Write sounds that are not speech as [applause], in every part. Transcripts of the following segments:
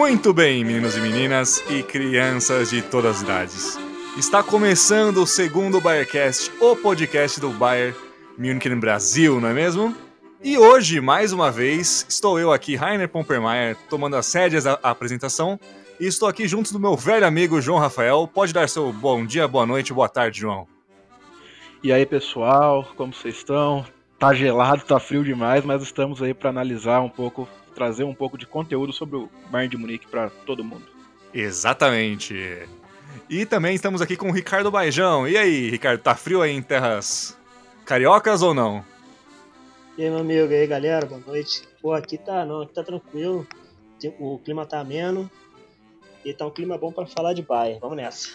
Muito bem, meninos e meninas e crianças de todas as idades. Está começando o segundo Bayercast, o podcast do Bayern Munich Brasil, não é mesmo? E hoje, mais uma vez, estou eu aqui, Rainer Pompermeier, tomando as rédeas da apresentação. E estou aqui junto do meu velho amigo João Rafael. Pode dar seu bom dia, boa noite, boa tarde, João. E aí, pessoal, como vocês estão? Tá gelado, tá frio demais, mas estamos aí para analisar um pouco trazer um pouco de conteúdo sobre o Bayern de Munique para todo mundo. Exatamente. E também estamos aqui com o Ricardo Baijão. E aí, Ricardo, tá frio aí em terras cariocas ou não? E aí, meu amigo, e aí, galera, boa noite. Pô, aqui tá, não, aqui tá tranquilo. O clima tá ameno. E tá um clima bom para falar de Bayern. Vamos nessa.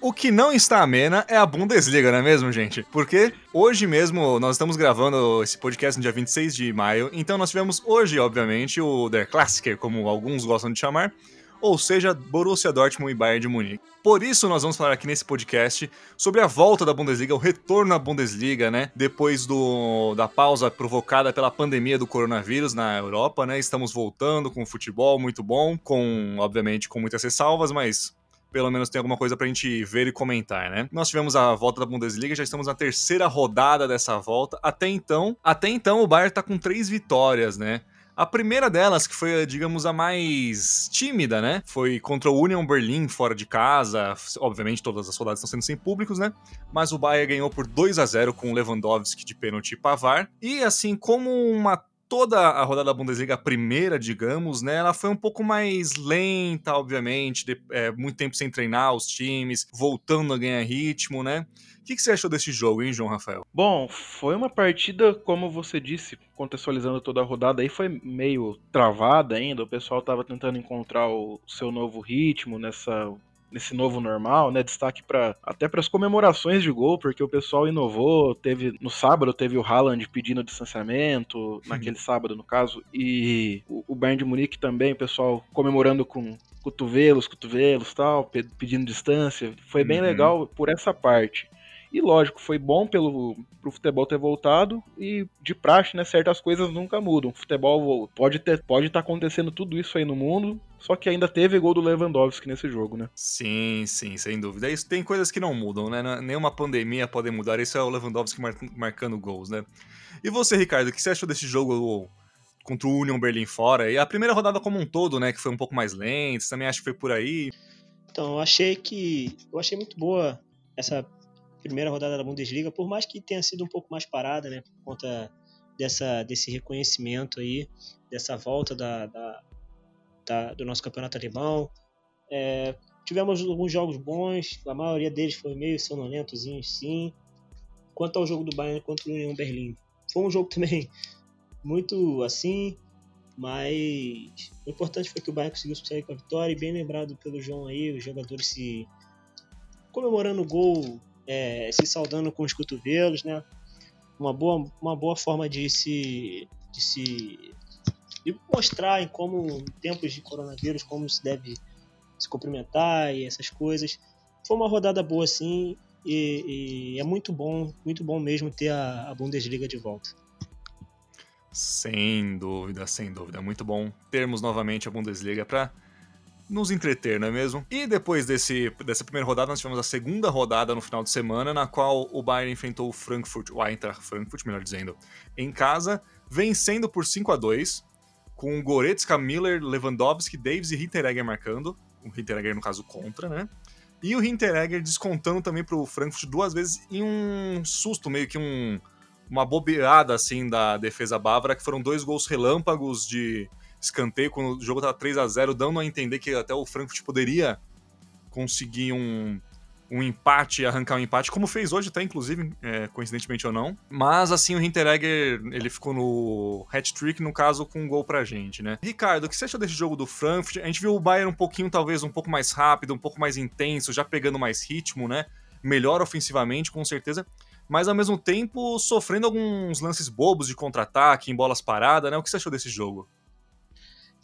O que não está amena é a Bundesliga, não é mesmo, gente? Porque hoje mesmo nós estamos gravando esse podcast no dia 26 de maio, então nós tivemos hoje, obviamente, o Der Klassiker, como alguns gostam de chamar, ou seja, Borussia Dortmund e Bayern de Munique. Por isso nós vamos falar aqui nesse podcast sobre a volta da Bundesliga, o retorno à Bundesliga, né? Depois do, da pausa provocada pela pandemia do coronavírus na Europa, né? Estamos voltando com o futebol muito bom, com, obviamente, com muitas ressalvas, mas pelo menos tem alguma coisa pra gente ver e comentar, né? Nós tivemos a volta da Bundesliga, já estamos na terceira rodada dessa volta. Até então, até então o Bayern tá com três vitórias, né? A primeira delas, que foi, digamos, a mais tímida, né? Foi contra o Union Berlin fora de casa. Obviamente, todas as rodadas estão sendo sem públicos, né? Mas o Bayern ganhou por 2 a 0 com Lewandowski de pênalti e Pavar. E, assim, como uma toda a rodada da Bundesliga, a primeira, digamos, né, ela foi um pouco mais lenta, obviamente, de, é, muito tempo sem treinar os times, voltando a ganhar ritmo, né? O que, que você achou desse jogo, hein, João Rafael? Bom, foi uma partida, como você disse, contextualizando toda a rodada aí, foi meio travada ainda. O pessoal estava tentando encontrar o seu novo ritmo nessa nesse novo normal, né? Destaque para até para as comemorações de gol, porque o pessoal inovou. Teve no sábado teve o Haaland pedindo distanciamento, naquele sábado no caso, e o, o Bayern de Munique também, o pessoal comemorando com cotovelos, cotovelos, tal, pedindo distância. Foi bem uhum. legal por essa parte. E lógico, foi bom pelo pro futebol ter voltado e de praxe, né, certas coisas nunca mudam. O futebol pode ter pode estar tá acontecendo tudo isso aí no mundo, só que ainda teve gol do Lewandowski nesse jogo, né? Sim, sim, sem dúvida. Isso tem coisas que não mudam, né? Nenhuma pandemia pode mudar. Isso é o Lewandowski mar marcando gols, né? E você, Ricardo, o que você achou desse jogo contra o Union Berlin fora? E a primeira rodada como um todo, né, que foi um pouco mais lenta, você também acha que foi por aí? Então, eu achei que eu achei muito boa essa primeira rodada da Bundesliga, por mais que tenha sido um pouco mais parada, né, por conta dessa, desse reconhecimento aí, dessa volta da, da, da do nosso campeonato alemão. É, tivemos alguns jogos bons, a maioria deles foi meio sonolentozinhos, sim. Quanto ao jogo do Bayern contra o Union Berlim, foi um jogo [laughs] também muito assim, mas o importante foi que o Bayern conseguiu sair com a vitória e bem lembrado pelo João aí, os jogadores se comemorando o gol é, se saudando com os cotovelos, né? Uma boa, uma boa forma de se, de se de mostrar em como em tempos de coronavírus como se deve se cumprimentar e essas coisas. Foi uma rodada boa sim e, e é muito bom, muito bom mesmo ter a, a Bundesliga de volta. Sem dúvida, sem dúvida. Muito bom termos novamente a Bundesliga para nos entreter, não é mesmo? E depois desse, dessa primeira rodada, nós tivemos a segunda rodada no final de semana, na qual o Bayern enfrentou o Frankfurt, o Eintracht Frankfurt, melhor dizendo, em casa, vencendo por 5 a 2 com Goretzka, Miller, Lewandowski, Davis e Hinteregger marcando, o Hinteregger no caso contra, né? E o Hinteregger descontando também pro Frankfurt duas vezes em um susto, meio que um, uma bobeada assim da defesa bávara, que foram dois gols relâmpagos de escanteio quando o jogo estava 3 a 0 dando a entender que até o Frankfurt poderia conseguir um, um empate, arrancar um empate, como fez hoje até, inclusive, é, coincidentemente ou não. Mas, assim, o Hinteregger, ele ficou no hat-trick, no caso, com um gol pra gente, né? Ricardo, o que você achou desse jogo do Frankfurt? A gente viu o Bayern um pouquinho, talvez, um pouco mais rápido, um pouco mais intenso, já pegando mais ritmo, né? Melhor ofensivamente, com certeza. Mas, ao mesmo tempo, sofrendo alguns lances bobos de contra-ataque, em bolas paradas, né? O que você achou desse jogo?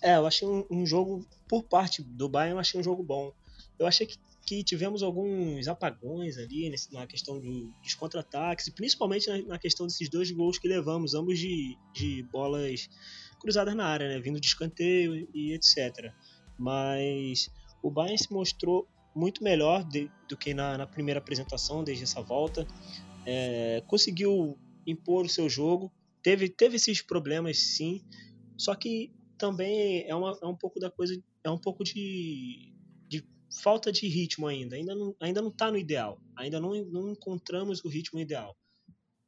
É, eu achei um, um jogo por parte do Bayern, eu achei um jogo bom. Eu achei que, que tivemos alguns apagões ali nesse, na questão do, dos contra-ataques, principalmente na, na, questão desses dois gols que levamos, ambos de, de bolas cruzadas na área, né? vindo de escanteio e etc. Mas o Bayern se mostrou muito melhor de, do que na, na, primeira apresentação, desde essa volta. É, conseguiu impor o seu jogo, teve, teve esses problemas sim, só que também é, uma, é um pouco da coisa, é um pouco de, de falta de ritmo ainda, ainda não, ainda não tá no ideal, ainda não, não encontramos o ritmo ideal.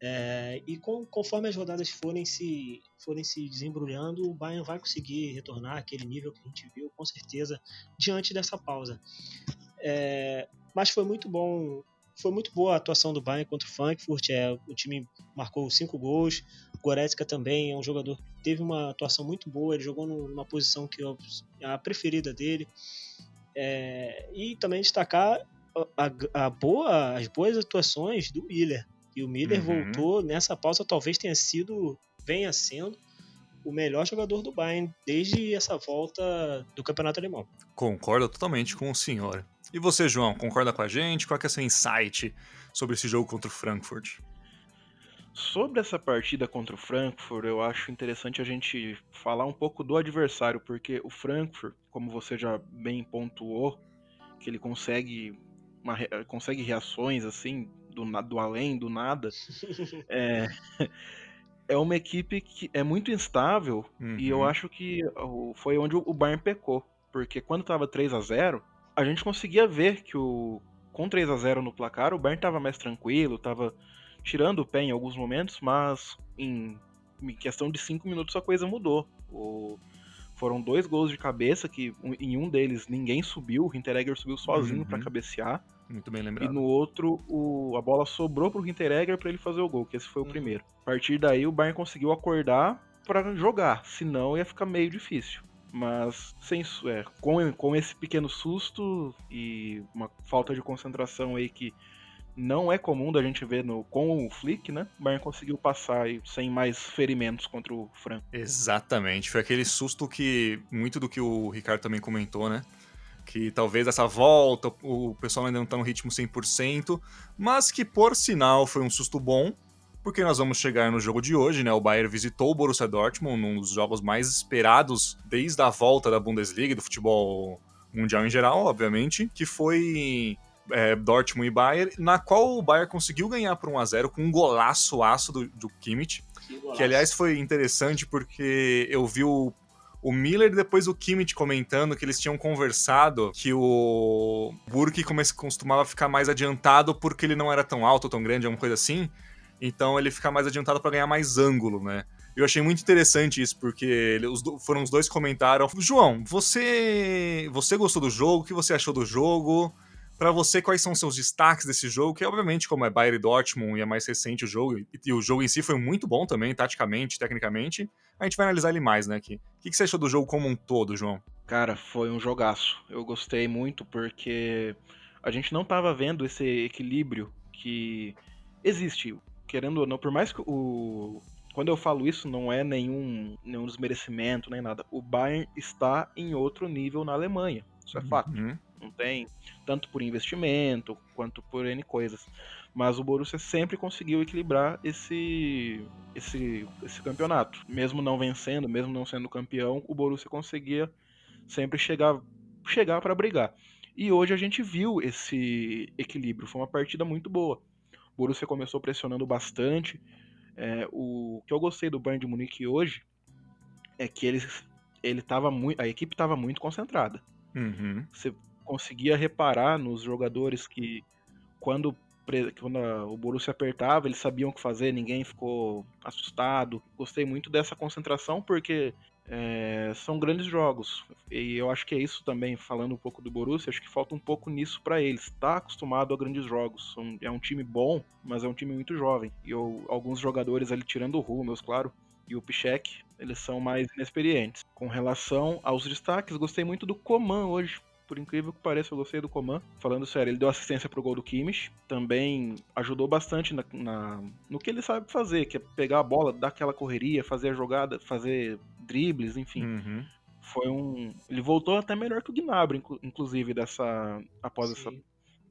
É, e com, conforme as rodadas forem se, forem se desembrulhando, o Bayern vai conseguir retornar àquele nível que a gente viu, com certeza, diante dessa pausa. É, mas foi muito bom, foi muito boa a atuação do Bayern contra o Frankfurt. É, o time marcou cinco gols. O Goretzka também é um jogador que teve uma atuação muito boa. Ele jogou numa posição que é a preferida dele. É, e também destacar a, a, boa, as boas atuações do Miller e o Miller uhum. voltou nessa pausa, talvez tenha sido, venha sendo, o melhor jogador do Bayern desde essa volta do campeonato alemão. Concordo totalmente com o senhor. E você, João, concorda com a gente? Qual é, é o seu insight sobre esse jogo contra o Frankfurt? Sobre essa partida contra o Frankfurt, eu acho interessante a gente falar um pouco do adversário, porque o Frankfurt, como você já bem pontuou, que ele consegue, uma, consegue reações assim do, do além, do nada. [laughs] é, [laughs] é uma equipe que é muito instável uhum. e eu uhum. acho que foi onde o Bayern pecou. Porque quando tava 3 a 0 a gente conseguia ver que o com 3 a 0 no placar, o Bayern tava mais tranquilo, tava tirando o pé em alguns momentos, mas em, questão de 5 minutos a coisa mudou. O, foram dois gols de cabeça que em um deles ninguém subiu, o Hinteregger subiu sozinho uhum. para cabecear. Muito bem lembrado. E no outro, o, a bola sobrou pro Hinteregger para ele fazer o gol, que esse foi uhum. o primeiro. A partir daí, o Bayern conseguiu acordar para jogar, senão ia ficar meio difícil. Mas sem é, com, com esse pequeno susto e uma falta de concentração aí que não é comum da gente ver no, com o Flick, né? O Bayern conseguiu passar sem mais ferimentos contra o Fran. Exatamente. Foi aquele susto que, muito do que o Ricardo também comentou, né? que talvez essa volta o pessoal ainda não está no ritmo 100%, mas que por sinal foi um susto bom, porque nós vamos chegar no jogo de hoje, né? O Bayern visitou o Borussia Dortmund, um dos jogos mais esperados desde a volta da Bundesliga do futebol mundial em geral, obviamente, que foi é, Dortmund e Bayern, na qual o Bayern conseguiu ganhar por 1 a 0 com um golaço aço do, do Kimmich, que, que aliás foi interessante porque eu vi o o Miller e depois o Kimmich comentando que eles tinham conversado que o Burke costumava ficar mais adiantado porque ele não era tão alto, tão grande, alguma coisa assim. Então ele fica mais adiantado para ganhar mais ângulo, né? Eu achei muito interessante isso, porque ele, os, foram os dois que comentaram. João, você, você gostou do jogo? O que você achou do jogo? Para você, quais são os seus destaques desse jogo? Que, obviamente, como é Bayern Dortmund e é mais recente o jogo, e, e, o jogo em si foi muito bom também, taticamente, tecnicamente, a gente vai analisar ele mais, né, aqui. O que, que você achou do jogo como um todo, João? Cara, foi um jogaço. Eu gostei muito porque a gente não tava vendo esse equilíbrio que existe. Querendo ou não, por mais que o. Quando eu falo isso, não é nenhum, nenhum desmerecimento, nem nada. O Bayern está em outro nível na Alemanha. Isso é fato. Uhum. Não tem tanto por investimento quanto por N coisas. Mas o Borussia sempre conseguiu equilibrar esse, esse, esse campeonato. Mesmo não vencendo, mesmo não sendo campeão, o Borussia conseguia sempre chegar, chegar para brigar. E hoje a gente viu esse equilíbrio. Foi uma partida muito boa. O Borussia começou pressionando bastante. É, o que eu gostei do Bayern de Munique hoje é que eles, ele tava muito, a equipe estava muito concentrada. Uhum. Você conseguia reparar nos jogadores que quando, quando o Borussia apertava, eles sabiam o que fazer, ninguém ficou assustado. Gostei muito dessa concentração porque é, são grandes jogos. E eu acho que é isso também, falando um pouco do Borussia, acho que falta um pouco nisso para eles. Está acostumado a grandes jogos. É um time bom, mas é um time muito jovem. E eu, alguns jogadores ali, tirando o Rummels, claro, e o Pichek, eles são mais inexperientes. Com relação aos destaques, gostei muito do Coman hoje por incrível que pareça, eu gostei do Coman. Falando sério, ele deu assistência pro gol do Kimmich. Também ajudou bastante na, na, no que ele sabe fazer, que é pegar a bola, dar aquela correria, fazer a jogada, fazer dribles, enfim. Uhum. foi um. Ele voltou até melhor que o Gnabry, inclusive, dessa. após essa,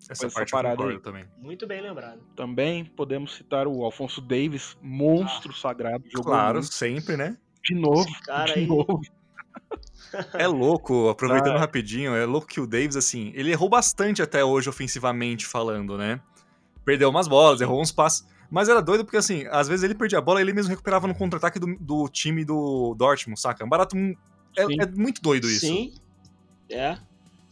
essa, essa parada aí. também. Muito bem lembrado. Também podemos citar o Alfonso Davis, monstro ah, sagrado. claro, muito. sempre, né? De novo. Esse cara de aí. novo. É louco, aproveitando ah. rapidinho, é louco que o Davis, assim, ele errou bastante até hoje ofensivamente falando, né? Perdeu umas bolas, errou uns passes. Mas era doido porque, assim, às vezes ele perdia a bola e ele mesmo recuperava no contra-ataque do, do, time do Dortmund, saca? É um barato. É, é, muito doido isso. Sim. É.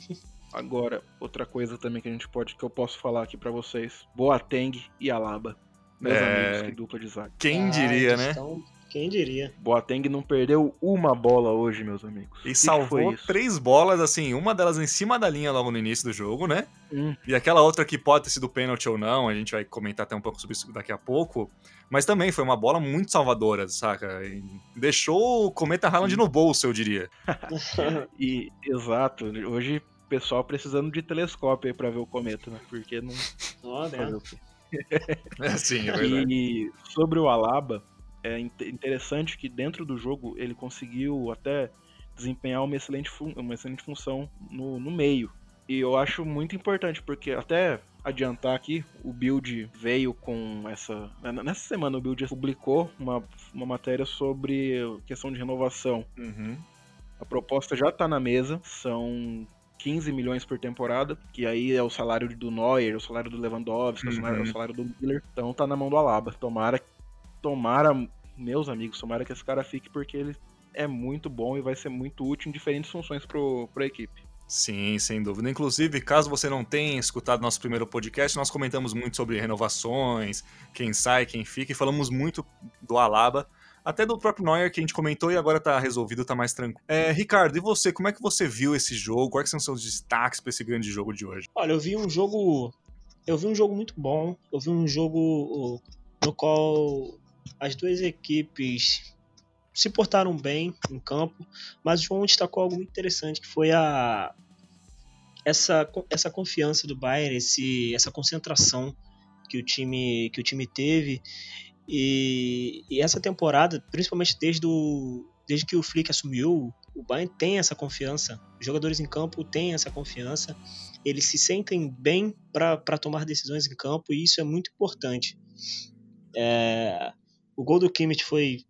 [laughs] Agora, outra coisa também que a gente pode, que eu posso falar aqui para vocês: Boateng e Alaba. Meus é... amigos, que dupla de zaga. Quem ah, diria, né? Estão quem diria? Boateng não perdeu uma bola hoje, meus amigos. E que salvou que três bolas, assim, uma delas em cima da linha logo no início do jogo, né? Hum. E aquela outra que pode ter sido pênalti ou não, a gente vai comentar até um pouco sobre isso daqui a pouco. Mas também foi uma bola muito salvadora, saca? E deixou o Cometa Haaland no bolso, eu diria. [laughs] e, exato, hoje o pessoal precisando de telescópio aí pra ver o cometa, né? Porque não. Oh, né? [laughs] é, sim, é verdade. E sobre o Alaba, é interessante que dentro do jogo ele conseguiu até desempenhar uma excelente, uma excelente função no, no meio. E eu acho muito importante, porque até adiantar aqui, o Build veio com essa. Nessa semana o Build publicou uma, uma matéria sobre questão de renovação. Uhum. A proposta já está na mesa, são 15 milhões por temporada, que aí é o salário do Neuer, o salário do Lewandowski, uhum. o salário do Miller. Então tá na mão do Alaba. Tomara tomara, meus amigos, tomara que esse cara fique porque ele é muito bom e vai ser muito útil em diferentes funções pro, pro equipe. Sim, sem dúvida. Inclusive, caso você não tenha escutado nosso primeiro podcast, nós comentamos muito sobre renovações, quem sai, quem fica, e falamos muito do Alaba, até do próprio Neuer que a gente comentou e agora tá resolvido, tá mais tranquilo. É, Ricardo, e você, como é que você viu esse jogo? Quais são os seus destaques para esse grande jogo de hoje? Olha, eu vi um jogo. Eu vi um jogo muito bom. Eu vi um jogo no qual as duas equipes se portaram bem em campo, mas o João destacou algo muito interessante que foi a essa, essa confiança do Bayern, esse, essa concentração que o time que o time teve e, e essa temporada, principalmente desde, o, desde que o Flick assumiu, o Bayern tem essa confiança. Os jogadores em campo têm essa confiança. Eles se sentem bem para tomar decisões em campo e isso é muito importante. É, o gol do Kimmich foi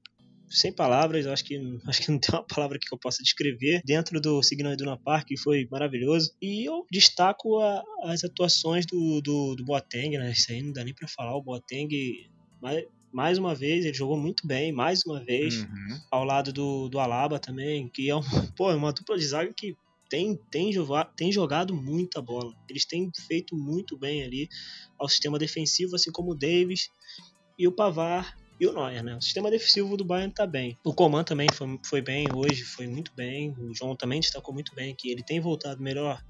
sem palavras, acho que, acho que não tem uma palavra que eu possa descrever, dentro do Signal Iduna Park, foi maravilhoso. E eu destaco a, as atuações do, do, do Boateng, né? Isso aí não dá nem pra falar. O Boateng, mais, mais uma vez, ele jogou muito bem, mais uma vez, uhum. ao lado do, do Alaba também, que é um, [laughs] pô, é uma dupla de zaga que tem, tem, tem jogado muita bola. Eles têm feito muito bem ali ao sistema defensivo, assim como o Davis e o Pavar e o Neuer, né? O sistema defensivo do Bayern tá bem. O Coman também foi, foi bem hoje, foi muito bem. O João também destacou muito bem que ele tem voltado melhor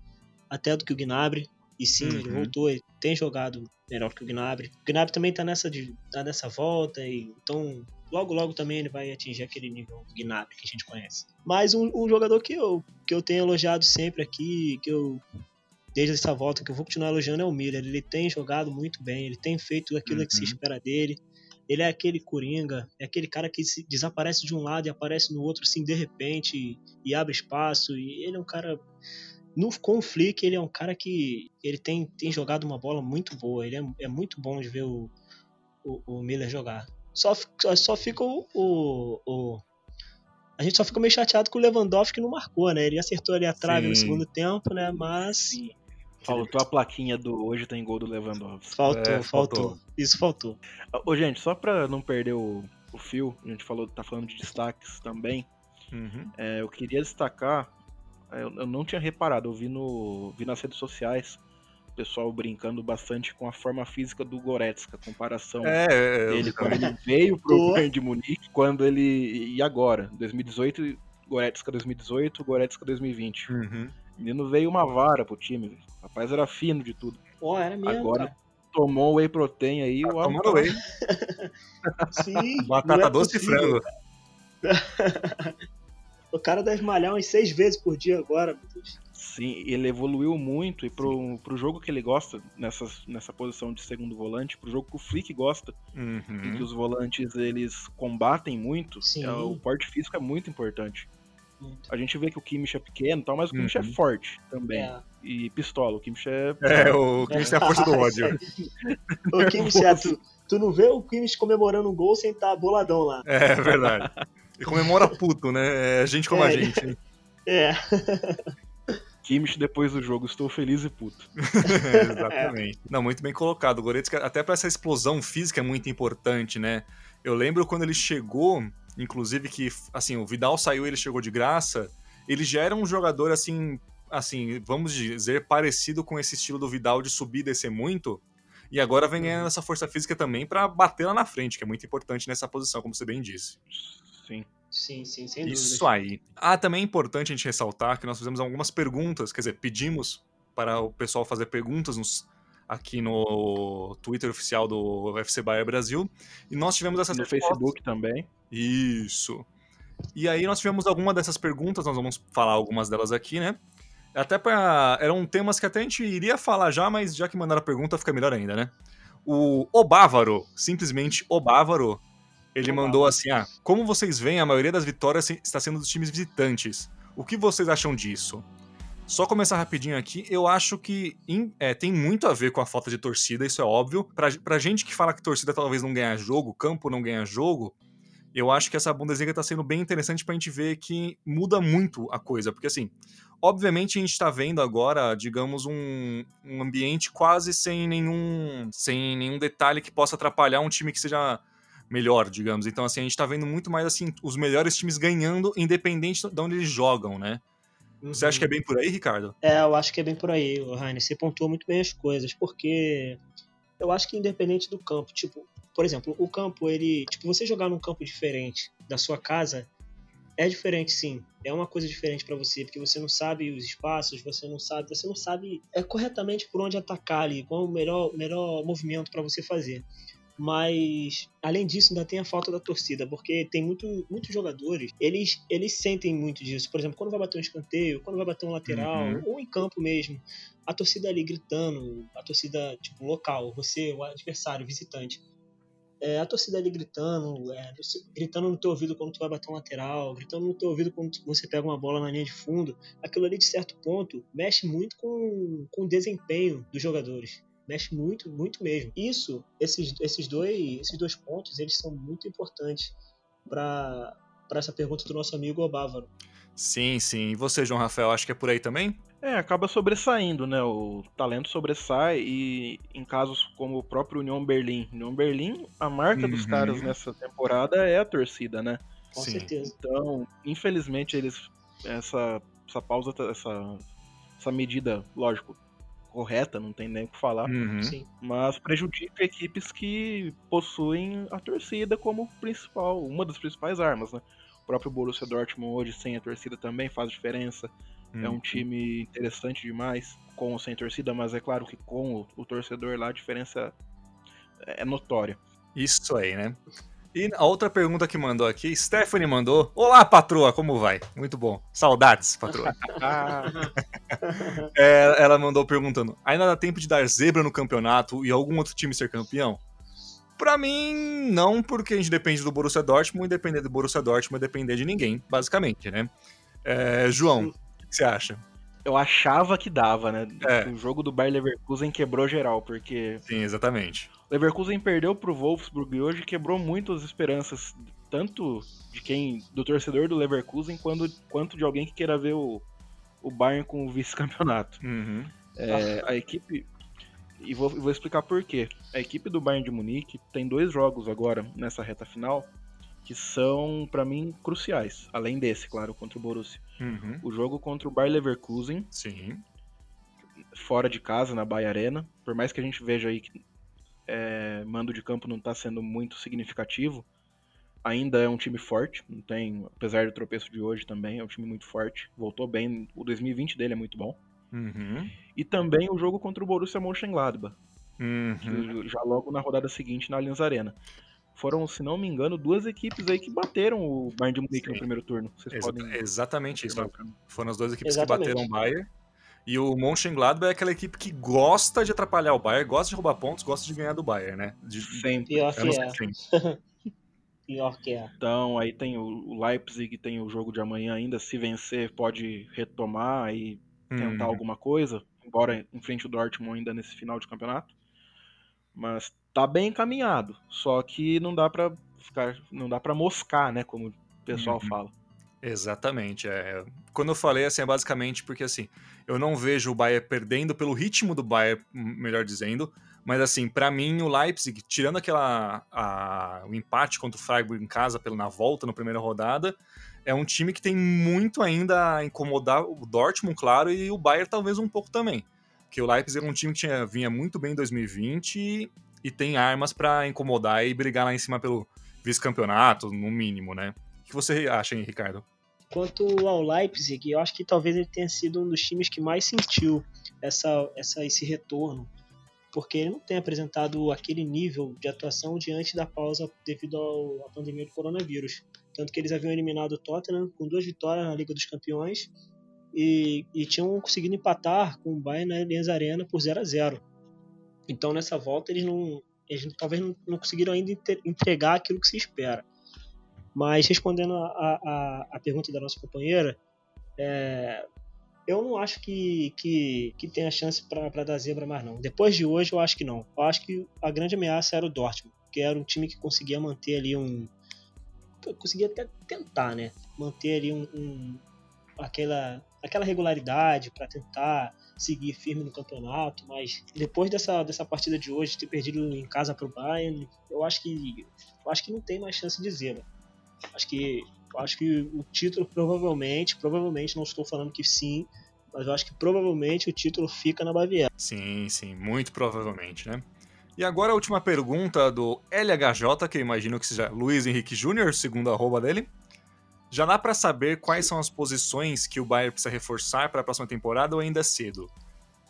até do que o Gnabry. E sim, uhum. ele voltou, ele tem jogado melhor que o Gnabry. O Gnabry também tá nessa, de, tá nessa volta, e então logo logo também ele vai atingir aquele nível Gnabry que a gente conhece. Mas um, um, jogador que eu, que eu tenho elogiado sempre aqui, que eu desde essa volta que eu vou continuar elogiando é o Miller. Ele tem jogado muito bem, ele tem feito aquilo uhum. que se uhum. espera dele. Ele é aquele coringa, é aquele cara que se desaparece de um lado e aparece no outro assim de repente e, e abre espaço. E ele é um cara no com o Flick, ele é um cara que ele tem, tem jogado uma bola muito boa. Ele é, é muito bom de ver o, o, o Miller jogar. Só, só fica o, o, o, A gente só fica meio chateado com o Lewandowski que não marcou, né? Ele acertou ali a trave Sim. no segundo tempo, né? Mas. Sim. Faltou a plaquinha do hoje tem gol do Lewandowski. Faltou, é, faltou, faltou. Isso faltou. Ô, gente, só pra não perder o, o fio, a gente falou, tá falando de destaques também. Uhum. É, eu queria destacar, é, eu, eu, não tinha reparado, eu vi, no, vi nas redes sociais o pessoal brincando bastante com a forma física do Goretzka, comparação é, dele quando ele veio pro Bayern de Munique, quando ele. E agora? 2018, Goretzka 2018, Goretzka 2020. Uhum. O menino veio uma vara pro time, velho. O rapaz era fino de tudo. Pô, era mesmo. Agora cara. tomou whey protein aí. Tá o tomando whey. [laughs] Sim. Batata é doce e frango. [laughs] o cara deve malhar uns seis vezes por dia agora. Sim, ele evoluiu muito e pro, pro jogo que ele gosta, nessa, nessa posição de segundo volante, pro jogo que o Flick gosta, uhum. em que os volantes eles combatem muito, é, o porte físico é muito importante. Muito. A gente vê que o Kimmich é pequeno e tal, mas o Kimmich Uhum. é forte também. É. E pistola. O Kimmich é. É, o Kimmich tem a força do ódio. [laughs] o Kimmich, é, tu, tu não vê o Kimmich comemorando um gol sem estar boladão lá. É verdade. E comemora puto, né? É gente como a É. gente. É, Kimmich depois do jogo. Estou feliz e puto. É, [laughs] exatamente. Não, muito bem colocado. O Goretzka, até para essa explosão física é muito importante, né? Eu lembro quando ele chegou, inclusive que, assim, o Vidal saiu e ele chegou de graça, ele já era um jogador, assim, assim, vamos dizer, parecido com esse estilo do Vidal de subir e descer muito, e agora vem ganhando essa força física também para bater lá na frente, que é muito importante nessa posição, como você bem disse. Sim. sim, sim, sem dúvida. Isso aí. Ah, também é importante a gente ressaltar que nós fizemos algumas perguntas, quer dizer, pedimos para o pessoal fazer perguntas nos- aqui no Twitter oficial do UFC Bayern Brasil, e nós tivemos essas No respostas. Facebook também. Isso. E aí nós tivemos alguma dessas perguntas, nós vamos falar algumas delas aqui, né? Até para eram temas que até a gente iria falar já, mas já que mandaram a pergunta fica melhor ainda, né? O Obávaro, simplesmente Obávaro, ele Obávaro. mandou assim: "Ah, como vocês veem, a maioria das vitórias está sendo dos times visitantes. O que vocês acham disso?" Só começar rapidinho aqui, eu acho que é, tem muito a ver com a falta de torcida, isso é óbvio. Pra, pra gente que fala que torcida talvez não ganha jogo, campo não ganha jogo, eu acho que essa Bundesliga tá sendo bem interessante pra gente ver que muda muito a coisa, porque assim, obviamente a gente tá vendo agora, digamos, um, um ambiente quase sem nenhum, sem nenhum detalhe que possa atrapalhar um time que seja melhor, digamos. Então assim, a gente tá vendo muito mais assim, os melhores times ganhando, independente de onde eles jogam, né? Você acha que é bem por aí, Ricardo? É, eu acho que é bem por aí, Rainer. Você pontuou muito bem as coisas, porque eu acho que independente do campo, tipo, por exemplo, o campo, ele. Tipo, você jogar num campo diferente da sua casa é diferente, sim. É uma coisa diferente pra você, porque você não sabe os espaços, você não sabe, você não sabe é corretamente por onde atacar ali, qual o melhor, melhor movimento pra você fazer. Mas, além disso, ainda tem a falta da torcida, porque tem muito, muitos jogadores, eles, eles sentem muito disso. Por exemplo, quando vai bater um escanteio, quando vai bater um lateral, Uhum. ou em campo mesmo, a torcida ali gritando, a torcida, tipo, local, você, o adversário, o visitante. É, a torcida ali gritando, é, gritando no teu ouvido quando tu vai bater um lateral, gritando no teu ouvido quando tu- você pega uma bola na linha de fundo, aquilo ali, de certo ponto, mexe muito com, com o desempenho dos jogadores mexe muito, muito mesmo. Isso, esses, esses, dois, esses dois pontos, eles são muito importantes para essa pergunta do nosso amigo Obávaro. Sim, sim. E você, João Rafael, acho que é por aí também? É, acaba sobressaindo, né? O talento sobressai e em casos como o próprio União Berlim. União Berlim, a marca dos Uhum. caras nessa temporada é a torcida, né? Com Sim. certeza. Então, infelizmente, eles. Essa, essa pausa, essa, essa medida, lógico, correta, não tem nem o que falar. Uhum. Sim. Mas prejudica equipes que possuem a torcida como principal, uma das principais armas, né? O próprio Borussia Dortmund hoje sem a torcida também faz diferença. É Uhum. um time interessante demais, com ou sem torcida, mas é claro que com o, o torcedor lá a diferença é notória. Isso aí, né? E a outra pergunta que mandou aqui, Stephanie mandou. Olá, patroa, como vai? Muito bom. Saudades, patroa. [laughs] É, ela mandou perguntando: ainda dá tempo de dar zebra no campeonato e algum outro time ser campeão? Pra mim, não, porque a gente depende do Borussia Dortmund e depender do Borussia Dortmund é depender de ninguém, basicamente, né? É, João, o que que você acha? eu achava que dava, né? É. O jogo do Bayer Leverkusen quebrou geral, porque Sim, exatamente. O Leverkusen perdeu pro Wolfsburg e hoje quebrou muito as esperanças, tanto de quem, do torcedor do Leverkusen, quanto, quanto de alguém que queira ver o, o Bayern com o vice-campeonato. Uhum. É, a equipe. E vou, vou explicar por quê. A equipe do Bayern de Munique tem dois jogos agora nessa reta final que são, pra mim, cruciais. Além desse, claro, contra o Borussia. Uhum. O jogo contra o Bayer Leverkusen, Sim. fora de casa, na Bahia Arena. Por mais que a gente veja aí que é, mando de campo não tá sendo muito significativo, ainda é um time forte. Não tem, apesar do tropeço de hoje também, é um time muito forte. Voltou bem. O 2020 dele é muito bom. Uhum. E também o jogo contra o Borussia Mönchengladbach. Uhum. que já logo na rodada seguinte na Allianz Arena. Foram, se não me engano, duas equipes aí que bateram o Bayern de Munique no Sim. primeiro turno. Vocês Exa- podem exatamente isso. Foram as duas equipes Exatamente. que bateram o Bayern. E o Mönchengladbach é aquela equipe que gosta de atrapalhar o Bayern, gosta de roubar pontos, gosta de ganhar do Bayern, né? De, Sempre. Pior que é. [laughs] pior que é. Então, aí tem o Leipzig, tem o jogo de amanhã ainda. Se vencer, pode retomar e tentar hum. alguma coisa, embora enfrente o Dortmund ainda nesse final de campeonato. Mas tá bem encaminhado. Só que não dá para ficar, não dá para moscar, né, como o pessoal uhum. fala. Exatamente. É. Quando eu falei assim, é basicamente porque assim, eu não vejo o Bayern perdendo pelo ritmo do Bayern, melhor dizendo, mas assim, para mim o Leipzig, tirando aquela a, o empate contra o Freiburg em casa pelo na volta na primeira rodada, é um time que tem muito ainda a incomodar o Dortmund, claro, e o Bayern talvez um pouco também. Porque o Leipzig é um time que tinha, vinha muito bem em 2020 e, e tem armas para incomodar e brigar lá em cima pelo vice-campeonato, no mínimo, né? O que você acha, hein, Ricardo? Quanto ao Leipzig, eu acho que talvez ele tenha sido um dos times que mais sentiu essa, essa, esse retorno, porque ele não tem apresentado aquele nível de atuação diante da pausa devido ao, à pandemia do coronavírus. Tanto que eles haviam eliminado o Tottenham com duas vitórias na Liga dos Campeões e, e tinham conseguido empatar com o Bayern na Allianz Arena por 0 a 0 Então nessa volta eles não, eles talvez não, não conseguiram ainda entregar aquilo que se espera. Mas respondendo a, a, a pergunta da nossa companheira, é, eu não acho que, que, que tenha chance para dar zebra mais não. Depois de hoje, eu acho que não. Eu acho que a grande ameaça era o Dortmund, que era um time que conseguia manter ali um, conseguia até tentar, né? Manter ali um, um aquela, aquela regularidade para tentar seguir firme no campeonato, mas depois dessa, dessa partida de hoje, ter perdido em casa para o Bayern, eu acho que eu acho que não tem mais chance de zebra. Acho que acho que o título provavelmente, provavelmente não estou falando que sim, mas eu acho que provavelmente o título fica na Baviera. Sim, sim, muito provavelmente, né? E agora a última pergunta do LHJ, que eu imagino que seja Luiz Henrique Júnior, segundo arroba dele. Já dá para saber quais são as posições que o Bayern precisa reforçar para a próxima temporada ou ainda é cedo?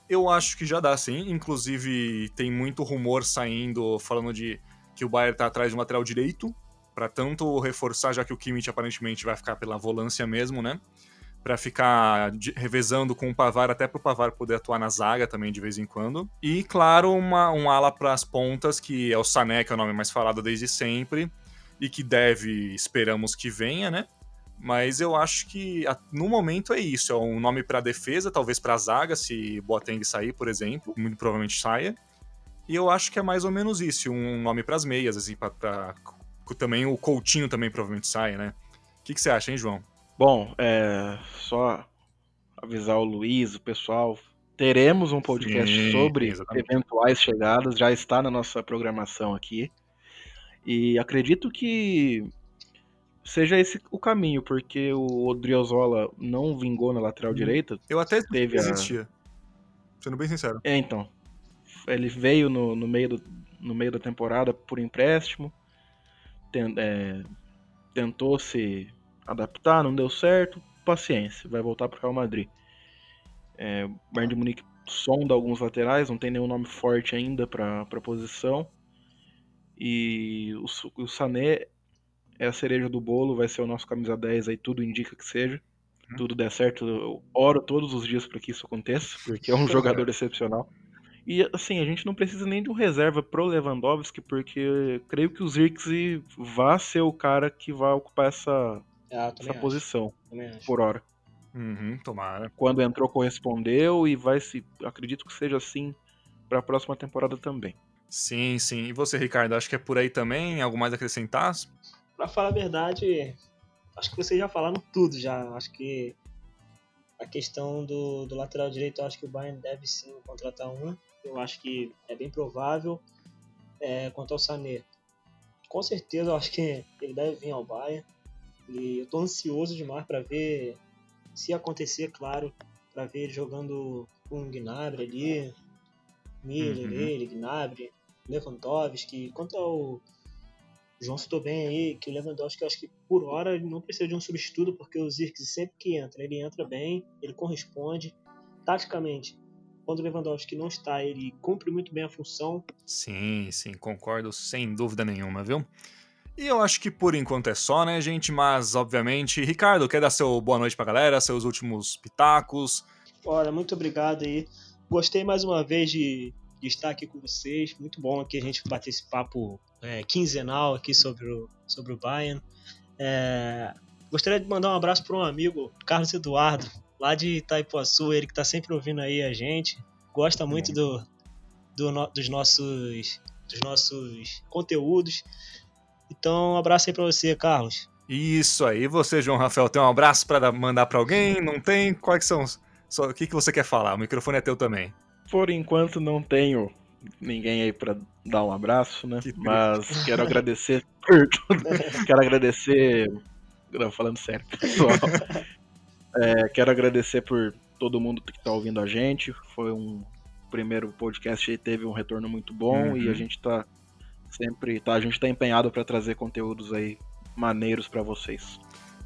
Eu acho que já dá sim, inclusive tem muito rumor saindo falando de que o Bayern está atrás de um lateral direito, para tanto reforçar, já que o Kimmich aparentemente vai ficar pela volância mesmo, né? para ficar revezando com o Pavar, até para o Pavar poder atuar na zaga também de vez em quando. E, claro, uma, um ala para as pontas, que é o Sané, que é o nome mais falado desde sempre, e que deve, esperamos que venha, né? Mas eu acho que no momento é isso, é um nome para defesa, talvez para zaga, se Boateng sair, por exemplo, muito provavelmente saia. E eu acho que é mais ou menos isso, um nome para as meias, assim, para também o Coutinho também provavelmente saia, né? O que, que você acha, hein, João? Bom, é, só avisar o Luiz, o pessoal, teremos um podcast Sim, sobre exatamente. eventuais chegadas, já está na nossa programação aqui. E acredito que seja esse o caminho, porque o Odriozola não vingou na lateral hum. direita. Eu até teve existia. A... Sendo bem sincero. É, então. Ele veio no, no, meio, do, no meio da temporada por empréstimo. É, tentou se adaptar, não deu certo, paciência, vai voltar para o Real Madrid. É, o Bayern de Munique sonda alguns laterais, não tem nenhum nome forte ainda para a posição. E o, o Sané é a cereja do bolo, vai ser o nosso camisa 10 aí, tudo indica que seja. Hum. Tudo der certo, eu oro todos os dias para que isso aconteça, porque é um [laughs] jogador excepcional. E assim, a gente não precisa nem de um reserva pro Lewandowski, porque creio que o Zirkzee vai ser o cara que vai ocupar essa ah, essa acho. posição por hora. Uhum, tomara. Quando entrou, correspondeu e vai se. Acredito que seja assim para a próxima temporada também. Sim, sim. E você, Ricardo, acho que é por aí também? Algo mais a acrescentar? Para falar a verdade, acho que vocês já falaram tudo já. Acho que a questão do, do lateral direito, acho que o Bayern deve sim contratar um. Eu acho que é bem provável. É, quanto ao Sané, com certeza eu acho que ele deve vir ao Bayern. E eu tô ansioso demais para ver se acontecer, claro, para ver ele jogando com o Gnabry ali, Miller, uhum. ele, Gnabry, Lewandowski. Quanto ao João citou bem aí que o Lewandowski, eu acho que por hora ele não precisa de um substituto, porque o Zirkzee sempre que entra, ele entra bem, ele corresponde. Taticamente, quando o Lewandowski não está, ele cumpre muito bem a função. Sim, sim, concordo sem dúvida nenhuma, viu? E eu acho que por enquanto é só, né, gente? Mas, obviamente, Ricardo, quer dar seu boa noite pra galera, seus últimos pitacos? Olha, muito obrigado aí. Gostei mais uma vez de, de estar aqui com vocês. Muito bom aqui a gente bater esse papo é, quinzenal aqui sobre o, sobre o Bayern. É, gostaria de mandar um abraço para um amigo, Carlos Eduardo, lá de Itaipuaçu, ele que está sempre ouvindo aí a gente. Gosta muito do, do dos, nossos, dos nossos conteúdos. Então, um abraço aí para você, Carlos. Isso aí, você, João Rafael, tem um abraço para mandar para alguém? Não tem? Quais são? Só, o que, que você quer falar? O microfone é teu também. Por enquanto não tenho ninguém aí para dar um abraço, né? Que Mas [laughs] quero agradecer por tudo. quero agradecer. falando sério, pessoal. [laughs] É, quero agradecer por todo mundo que está ouvindo a gente. Foi um primeiro podcast e teve um retorno muito bom uhum. e a gente está sempre, tá, a gente tá empenhado para trazer conteúdos aí maneiros para vocês.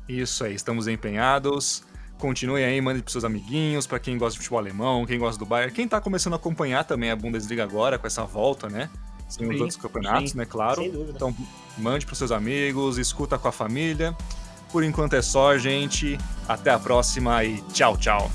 Isso aí, estamos empenhados. Continue aí, mande pros seus amiguinhos, para quem gosta de futebol alemão, quem gosta do Bayern, quem tá começando a acompanhar também a Bundesliga agora com essa volta, né? Sem os outros campeonatos, sim. né? Claro. Então, mande pros seus amigos, escuta com a família. Por enquanto é só, gente. Até a próxima e tchau, tchau.